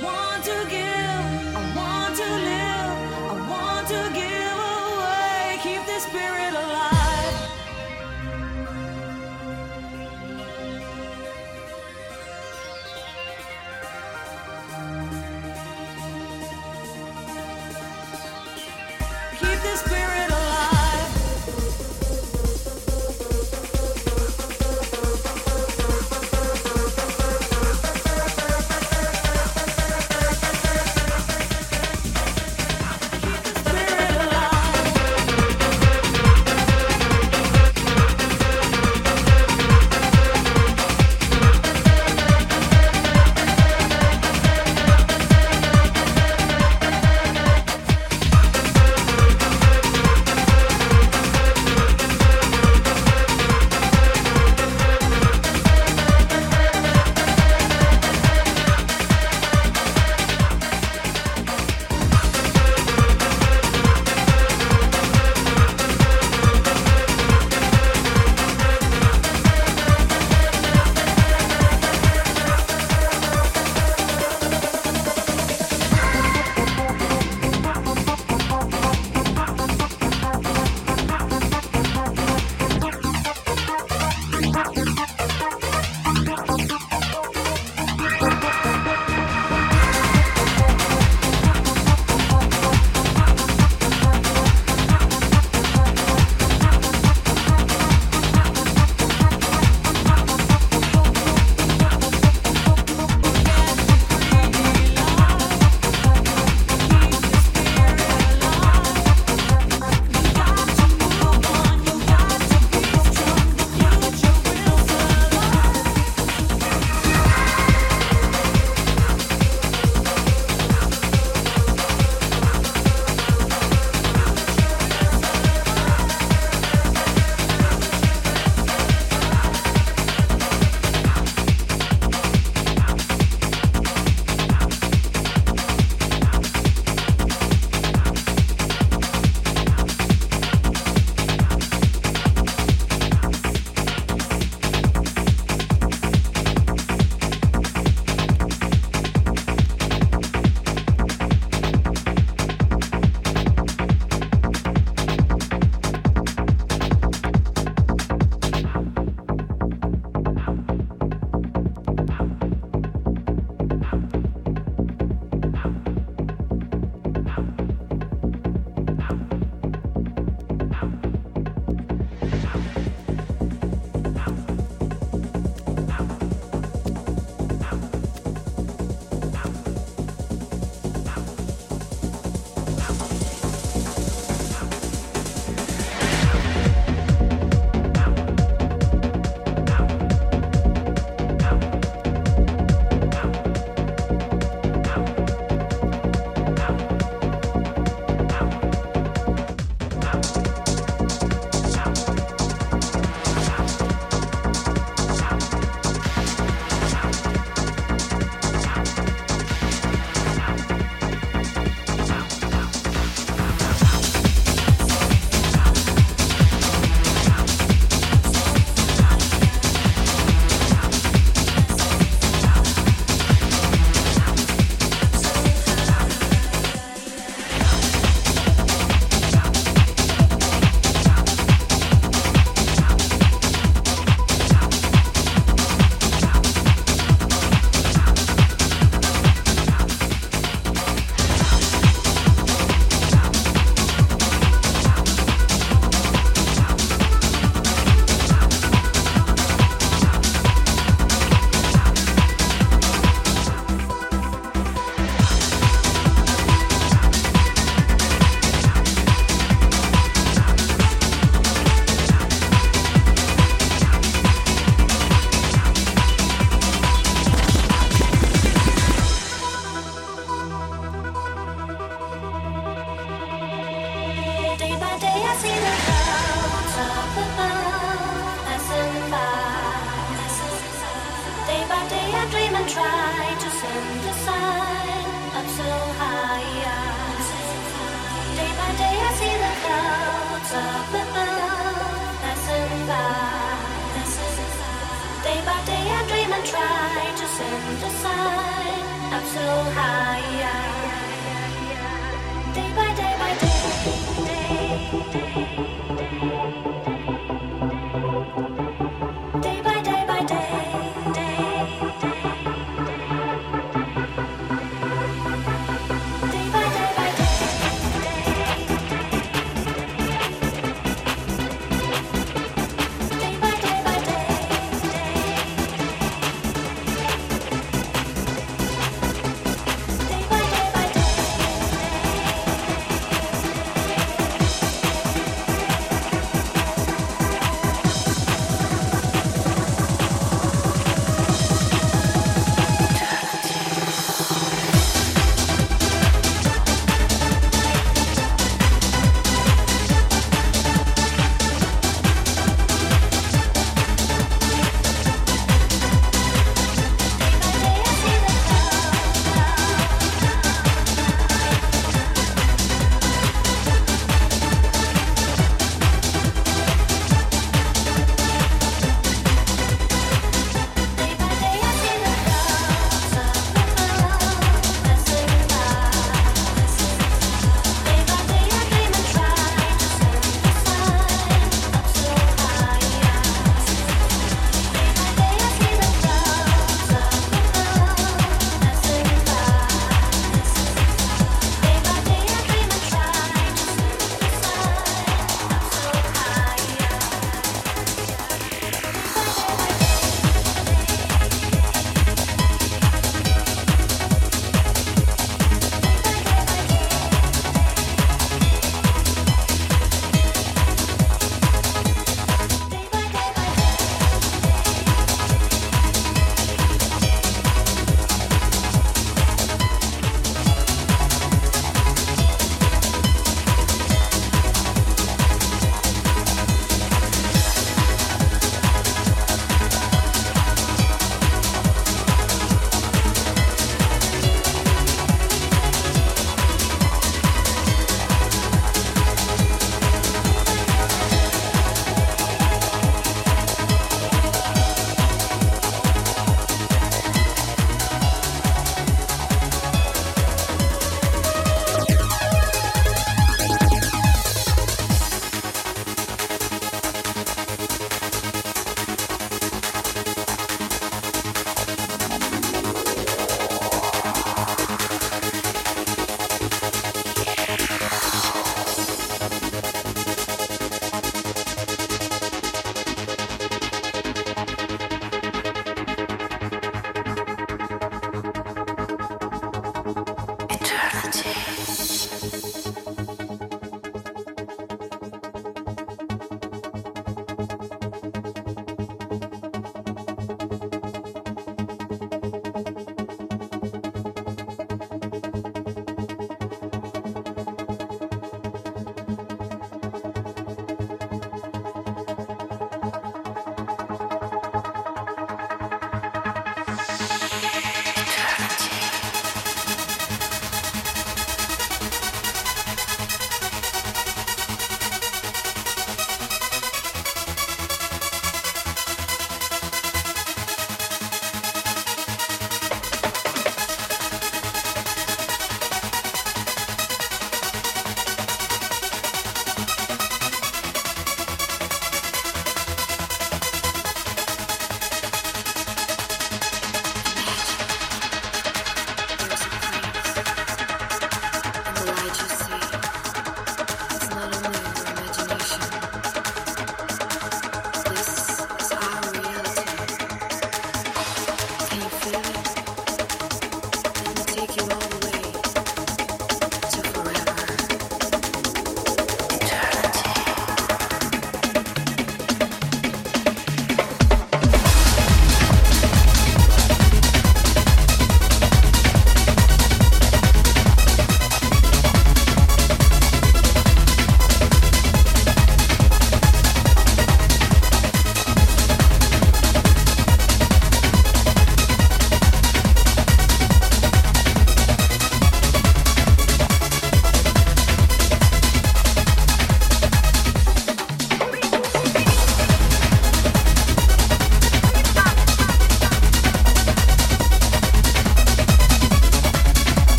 want to give.